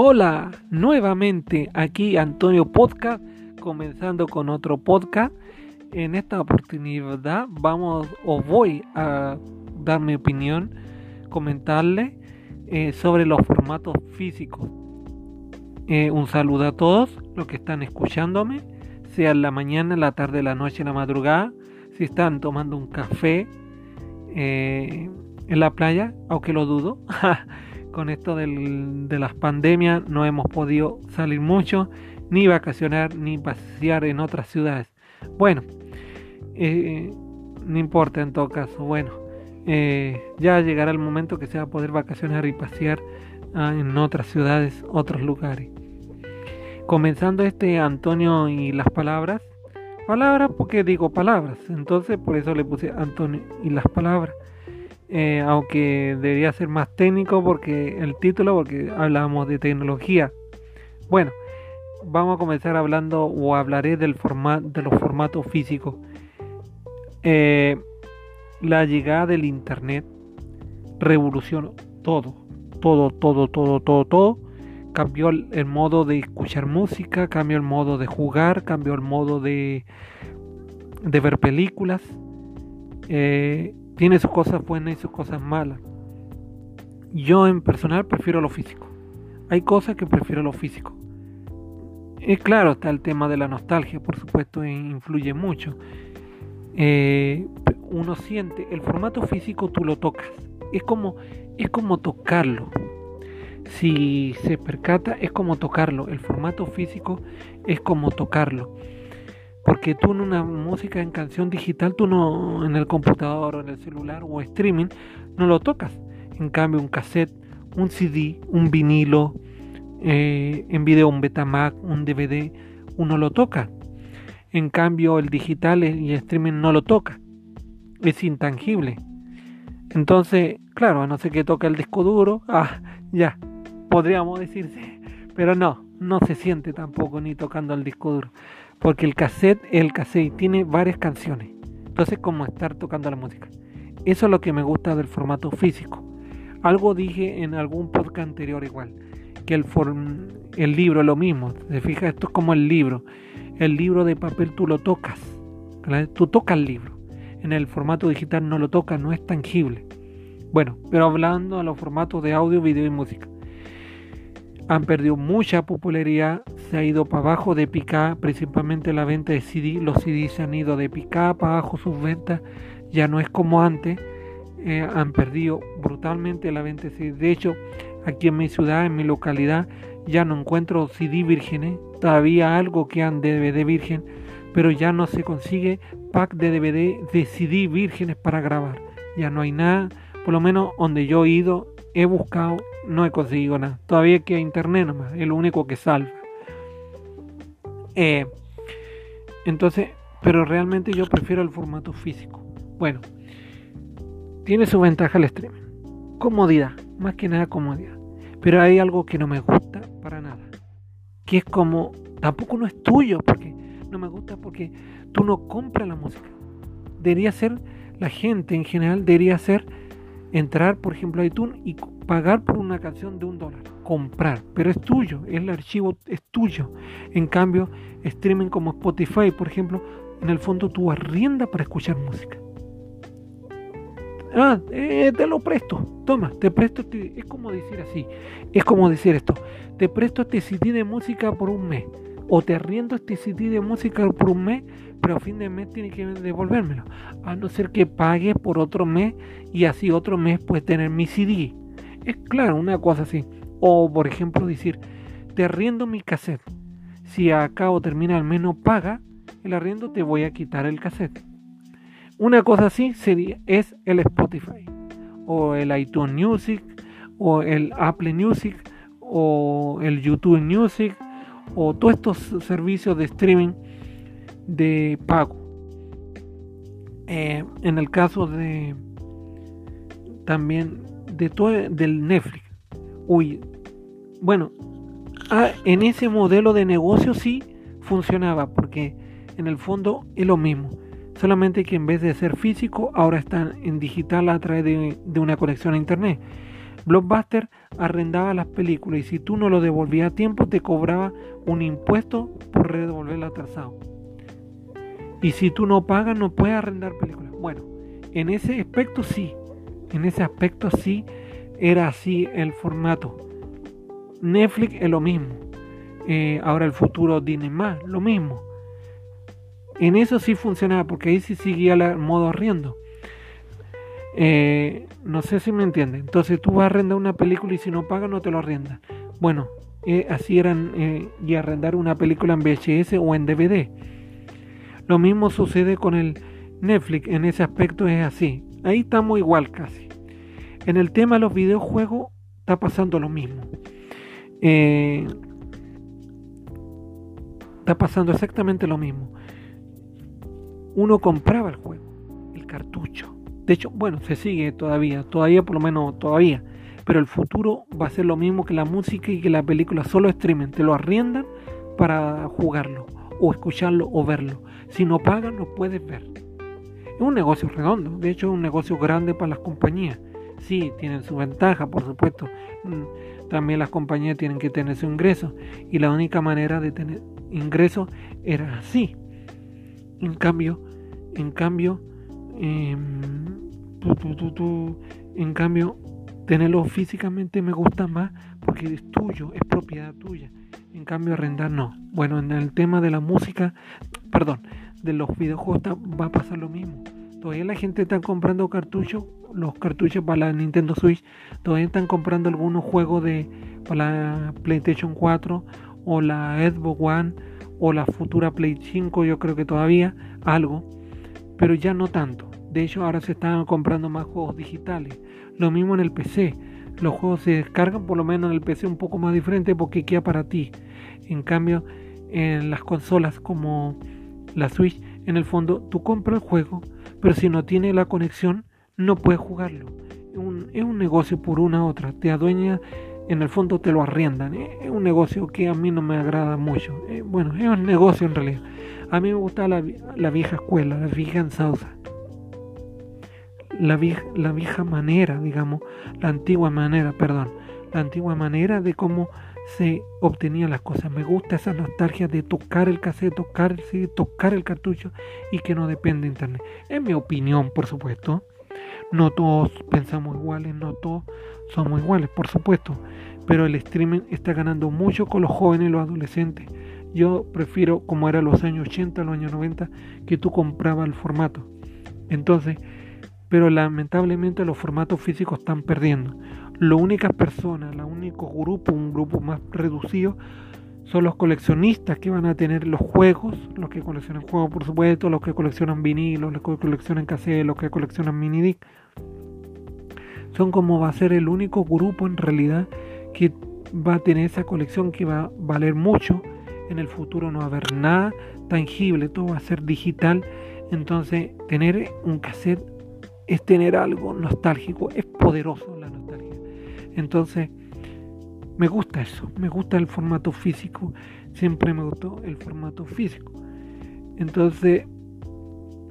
Hola, nuevamente aquí Antonio Podcast, comenzando con otro podcast. En esta oportunidad vamos o voy a dar mi opinión, comentarle eh, sobre los formatos físicos. Eh, un saludo a todos los que están escuchándome, sea en la mañana, en la tarde, en la noche, en la madrugada, si están tomando un café eh, en la playa, aunque lo dudo. Con esto del, de las pandemias no hemos podido salir mucho, ni vacacionar, ni pasear en otras ciudades. Bueno, eh, no importa en todo caso. Bueno, eh, ya llegará el momento que se va a poder vacacionar y pasear ah, en otras ciudades, otros lugares. Comenzando este Antonio y las palabras. Palabras porque digo palabras. Entonces por eso le puse Antonio y las palabras. Eh, aunque debería ser más técnico porque el título, porque hablábamos de tecnología. Bueno, vamos a comenzar hablando o hablaré del formato de los formatos físicos. Eh, la llegada del internet revolucionó todo, todo, todo, todo, todo, todo. Cambió el, modo de escuchar música, cambió el modo de jugar, cambió el modo de, de ver películas. Eh, tiene sus cosas buenas y sus cosas malas. Yo en personal prefiero lo físico. Hay cosas que prefiero lo físico. Es claro, está el tema de la nostalgia, por supuesto, influye mucho. Eh, uno siente, el formato físico tú lo tocas. Es como, es como tocarlo. Si se percata, es como tocarlo. El formato físico es como tocarlo. Porque tú en una música en canción digital, tú no en el computador o en el celular o streaming, no lo tocas. En cambio, un cassette, un CD, un vinilo, eh, en video un Betamax, un DVD, uno lo toca. En cambio, el digital y el streaming no lo toca. Es intangible. Entonces, claro, a no ser que toque el disco duro, ah, ya, podríamos decirse. Pero no, no se siente tampoco ni tocando el disco duro. Porque el cassette, el cassette tiene varias canciones. Entonces, como estar tocando la música. Eso es lo que me gusta del formato físico. Algo dije en algún podcast anterior igual. Que el, el libro es lo mismo. Se fija, esto es como el libro. El libro de papel tú lo tocas. Tú tocas el libro. En el formato digital no lo tocas, no es tangible. Bueno, pero hablando a los formatos de audio, video y música han perdido mucha popularidad, se ha ido para abajo de picar, principalmente la venta de CD, los CD se han ido de picar para abajo sus ventas, ya no es como antes, eh, han perdido brutalmente la venta de CD. De hecho, aquí en mi ciudad, en mi localidad, ya no encuentro CD vírgenes, todavía algo que han DVD virgen, pero ya no se consigue pack de DVD de CD vírgenes para grabar, ya no hay nada, por lo menos donde yo he ido, he buscado no he conseguido nada. Todavía queda internet nomás, es lo único que salva. Eh, entonces, pero realmente yo prefiero el formato físico. Bueno, tiene su ventaja el streaming. Comodidad, más que nada comodidad. Pero hay algo que no me gusta para nada. Que es como, tampoco no es tuyo, porque no me gusta porque tú no compras la música. Debería ser, la gente en general debería ser entrar, por ejemplo, a iTunes y pagar por una canción de un dólar, comprar, pero es tuyo, el archivo es tuyo. En cambio, streaming como Spotify, por ejemplo, en el fondo tú arrienda para escuchar música. Ah, eh, te lo presto, toma, te presto, este, es como decir así, es como decir esto, te presto este CD de música por un mes, o te arriendo este CD de música por un mes, pero a fin de mes tienes que devolvérmelo, a no ser que pague por otro mes y así otro mes puedes tener mi CD. Es claro, una cosa así. O por ejemplo decir, te arriendo mi cassette. Si acá o termina al menos paga el arriendo, te voy a quitar el cassette. Una cosa así sería, es el Spotify, o el iTunes Music, o el Apple Music, o el YouTube Music, o todos estos servicios de streaming de pago. Eh, en el caso de también de todo del Netflix. Uy, bueno, ah, en ese modelo de negocio sí funcionaba porque en el fondo es lo mismo. Solamente que en vez de ser físico, ahora están en digital a través de, una conexión a internet. Blockbuster arrendaba las películas y si tú no lo devolvías a tiempo te cobraba un impuesto por devolverlo atrasado. Y si tú no pagas no puedes arrendar películas. Bueno, en ese aspecto sí, en ese aspecto sí era así el formato. Netflix es lo mismo. Eh, ahora el futuro Disney más, lo mismo. En eso sí funcionaba, porque ahí sí seguía el modo arriendo. Eh, no sé si me entiende. Entonces tú vas a arrendar una película y si no pagas no te lo arrendas. Bueno, eh, así eran y arrendar una película en VHS o en DVD. Lo mismo sucede con el Netflix, en ese aspecto es así. Ahí estamos igual casi. En el tema de los videojuegos está pasando lo mismo. Eh, está pasando exactamente lo mismo. Uno compraba el juego, el cartucho. De hecho, bueno, se sigue todavía, todavía por lo menos todavía. Pero el futuro va a ser lo mismo que la música y que la película, solo streaming. Te lo arriendan para jugarlo, o escucharlo, o verlo. Si no pagan, no puedes ver. Es un negocio redondo, de hecho es un negocio grande para las compañías. Sí, tienen su ventaja, por supuesto. Mm, también las compañías tienen que tener su ingreso. Y la única manera de tener ingreso era así. En cambio, en cambio, em, en cambio, tenerlo físicamente me gusta más porque es tuyo, es propiedad tuya. En cambio, arrendar no. Bueno, en el tema de la música, perdón, de los videojuegos va a pasar lo mismo. Todavía la gente está comprando cartuchos, los cartuchos para la Nintendo Switch, todavía están comprando algunos juegos de para la PlayStation 4 o la Xbox One o la futura Play 5, yo creo que todavía algo, pero ya no tanto. De hecho, ahora se están comprando más juegos digitales. Lo mismo en el PC. Los juegos se descargan por lo menos en el PC un poco más diferente porque queda para ti. En cambio, en las consolas como la Switch, en el fondo tú compras el juego, pero si no tiene la conexión, no puedes jugarlo. Es un, negocio por una u otra. Te adueña, en el fondo te lo arriendan. Es un negocio que a mí no me agrada mucho. Eh, bueno, es un negocio en realidad. A mí me gusta la, vieja escuela, la vieja ensausa. La vieja, manera, digamos, la antigua manera, perdón, la antigua manera de cómo se obtenían las cosas. Me gusta esa nostalgia de tocar el cassette, tocar el CD, tocar el cartucho y que no depende de internet. En mi opinión, por supuesto. No todos pensamos iguales, no todos somos iguales, por supuesto. Pero el streaming está ganando mucho con los jóvenes y los adolescentes. Yo prefiero, como era los años 80, los años 90, que tú comprabas el formato. Entonces, pero lamentablemente los formatos físicos están perdiendo. Las únicas personas, el único grupo, un grupo más reducido, son los coleccionistas que van a tener los juegos, los que coleccionan juegos por supuesto, los que coleccionan vinilos, los que coleccionan cassette, los que coleccionan mini disc. Son como va a ser el único grupo en realidad que va a tener esa colección que va a valer mucho. En el futuro no va a haber nada tangible, todo va a ser digital. Entonces tener un cassette es tener algo nostálgico, es poderoso la nostalgia. Entonces, me gusta eso, me gusta el formato físico, siempre me gustó el formato físico. Entonces,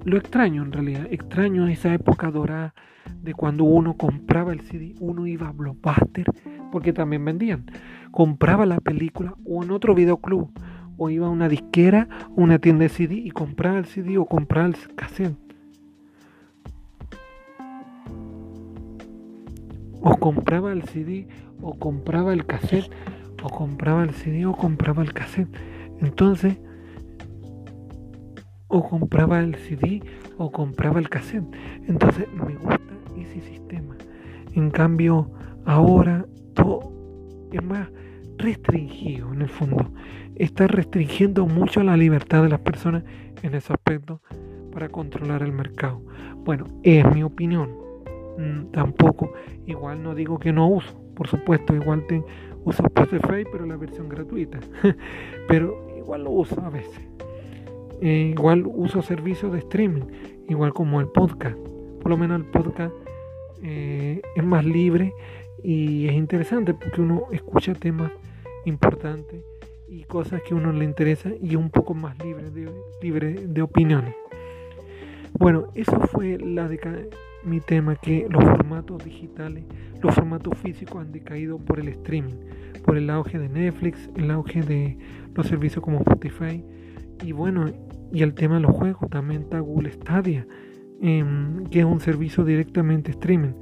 lo extraño en realidad, extraño esa época dorada de cuando uno compraba el CD, uno iba a Blockbuster, porque también vendían, compraba la película o en otro videoclub, o iba a una disquera, una tienda de CD y compraba el CD o compraba el cassette. O compraba el CD o compraba el cassette o compraba el CD o compraba el cassette. Entonces, o compraba el CD o compraba el cassette. Entonces, me gusta ese sistema. En cambio, ahora todo es más restringido en el fondo. Está restringiendo mucho la libertad de las personas en ese aspecto para controlar el mercado. Bueno, es mi opinión. Mm, tampoco. Igual no digo que no uso, por supuesto, igual te, uso Spotify, pero la versión gratuita. pero igual lo uso a veces. Eh, igual uso servicios de streaming, igual como el podcast. Por lo menos el podcast eh, es más libre y es interesante porque uno escucha temas importantes y cosas que a uno le interesa y un poco más libre de, libre de opiniones. Bueno, eso fue la década mi tema que los formatos digitales, los formatos físicos han decaído por el streaming, por el auge de Netflix, el auge de los servicios como Spotify y bueno, y el tema de los juegos, también está Google Stadia, em, que es un servicio directamente streaming.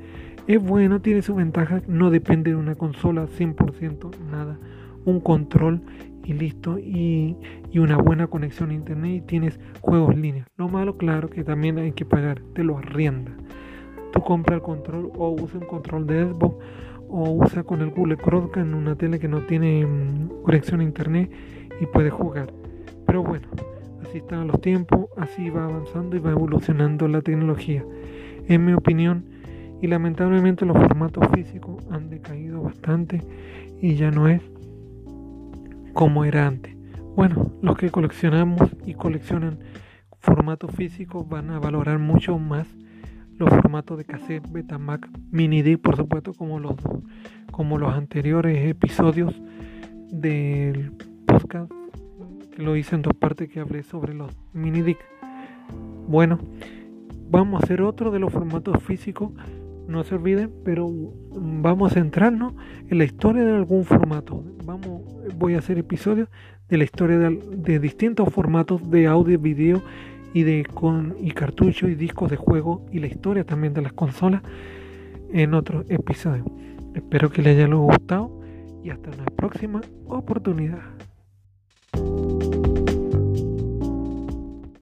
Es bueno, tiene su ventaja, no depende de una consola 100%, nada, un control y listo, y, y, una buena conexión a internet y tienes juegos líneas. Lo malo, claro, que también hay que pagar, te lo arrienda. Tú compras el control o usa un control de Xbox o usa con el Google Chromecast en una tele que no tiene mm, conexión a internet y puedes jugar. Pero bueno, así están los tiempos, así va avanzando y va evolucionando la tecnología. En mi opinión, y lamentablemente los formatos físicos han decaído bastante y ya no es como era antes. Bueno, los que coleccionamos y coleccionan formatos físicos van a valorar mucho más los formatos de cassette, Betamax, mini disc, por supuesto, como los como los anteriores episodios del podcast que lo hice en dos partes que hablé sobre los mini disc. Bueno, vamos a hacer otro de los formatos físicos no se olviden, pero vamos a centrarnos en la historia de algún formato. Vamos, voy a hacer episodios de la historia de, distintos formatos de audio, video y de con, y cartuchos y discos de juego y la historia también de las consolas en otros episodios. Espero que les haya gustado y hasta una próxima oportunidad.